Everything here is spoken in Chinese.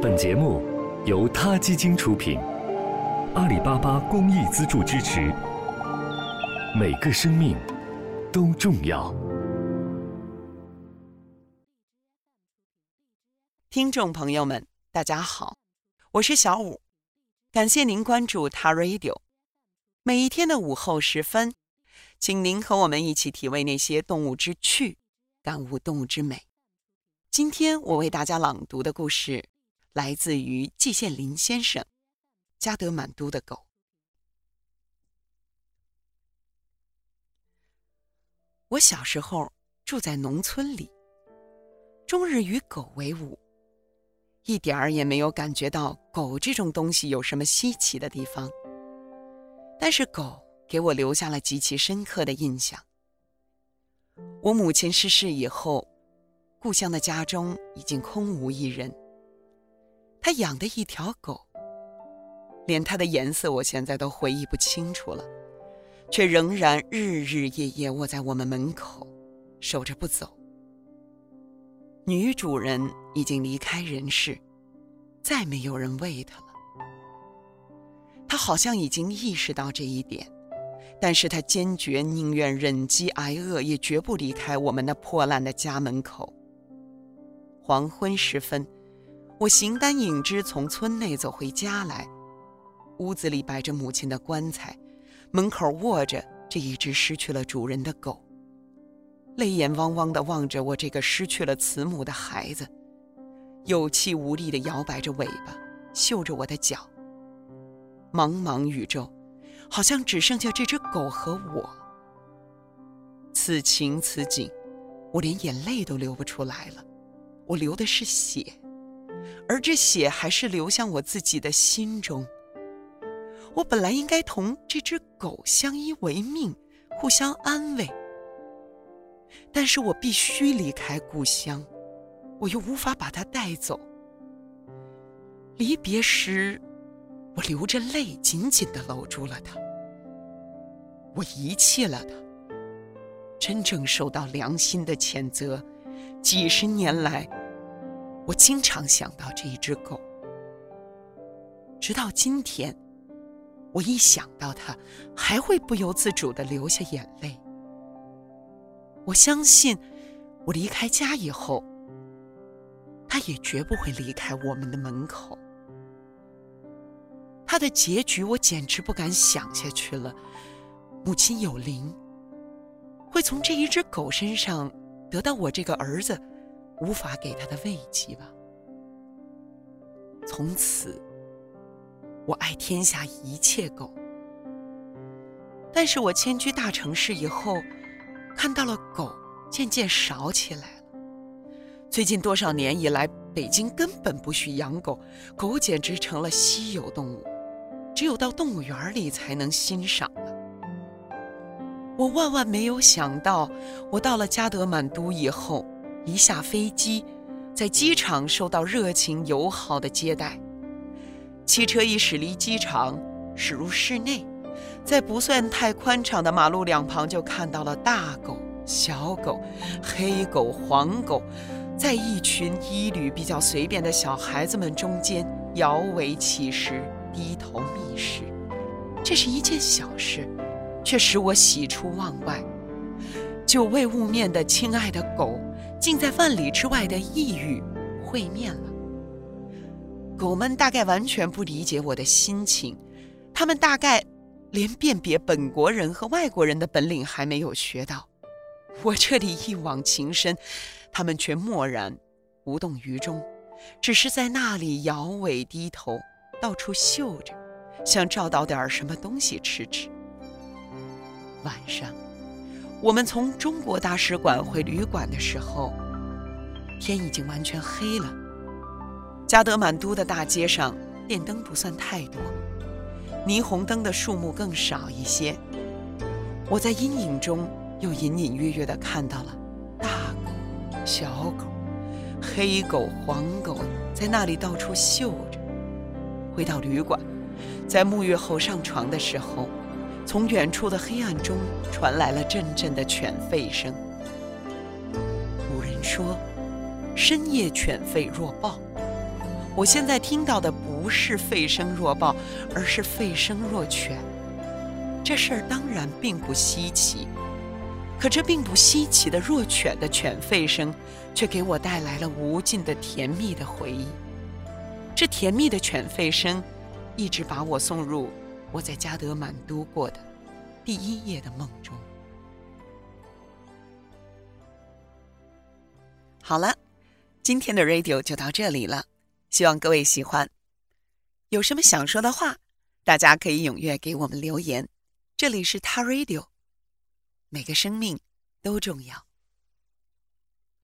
本节目由他基金出品，阿里巴巴公益资助支持。每个生命都重要。听众朋友们，大家好，我是小五，感谢您关注他 Radio。每一天的午后时分，请您和我们一起体味那些动物之趣，感悟动物之美。今天我为大家朗读的故事来自于季羡林先生，《加德满都的狗》。我小时候住在农村里，终日与狗为伍，一点儿也没有感觉到狗这种东西有什么稀奇的地方。但是狗给我留下了极其深刻的印象。我母亲逝世以后。故乡的家中已经空无一人。他养的一条狗，连它的颜色我现在都回忆不清楚了，却仍然日日夜夜卧在我们门口，守着不走。女主人已经离开人世，再没有人喂它了。他好像已经意识到这一点，但是他坚决宁愿忍饥挨饿，也绝不离开我们那破烂的家门口。黄昏时分，我形单影只从村内走回家来。屋子里摆着母亲的棺材，门口卧着这一只失去了主人的狗，泪眼汪汪地望着我这个失去了慈母的孩子，有气无力地摇摆着尾巴，嗅着我的脚。茫茫宇宙，好像只剩下这只狗和我。此情此景，我连眼泪都流不出来了。我流的是血，而这血还是流向我自己的心中。我本来应该同这只狗相依为命，互相安慰，但是我必须离开故乡，我又无法把它带走。离别时，我流着泪，紧紧地搂住了它。我遗弃了它，真正受到良心的谴责。几十年来。我经常想到这一只狗，直到今天，我一想到它，还会不由自主的流下眼泪。我相信，我离开家以后，它也绝不会离开我们的门口。它的结局，我简直不敢想下去了。母亲有灵，会从这一只狗身上得到我这个儿子。无法给他的慰藉吧。从此，我爱天下一切狗。但是我迁居大城市以后，看到了狗渐渐少起来了。最近多少年以来，北京根本不许养狗，狗简直成了稀有动物，只有到动物园里才能欣赏了。我万万没有想到，我到了加德满都以后。一下飞机，在机场受到热情友好的接待。汽车一驶离机场，驶入室内，在不算太宽敞的马路两旁，就看到了大狗、小狗、黑狗、黄狗，在一群衣履比较随便的小孩子们中间摇尾乞食、低头觅食。这是一件小事，却使我喜出望外。久未晤面的亲爱的狗。竟在万里之外的异域会面了。狗们大概完全不理解我的心情，它们大概连辨别本国人和外国人的本领还没有学到。我这里一往情深，它们却默然无动于衷，只是在那里摇尾低头，到处嗅着，想找到点什么东西吃吃。晚上。我们从中国大使馆回旅馆的时候，天已经完全黑了。加德满都的大街上，电灯不算太多，霓虹灯的数目更少一些。我在阴影中又隐隐约约地看到了大狗、小狗、黑狗、黄狗在那里到处嗅着。回到旅馆，在沐浴后上床的时候。从远处的黑暗中传来了阵阵的犬吠声。古人说：“深夜犬吠若报。”我现在听到的不是吠声若豹，而是吠声若犬。这事儿当然并不稀奇，可这并不稀奇的若犬的犬吠声，却给我带来了无尽的甜蜜的回忆。这甜蜜的犬吠声，一直把我送入我在加德满都过的第一夜的梦中。好了，今天的 radio 就到这里了，希望各位喜欢。有什么想说的话，大家可以踊跃给我们留言。这里是他 radio，每个生命都重要。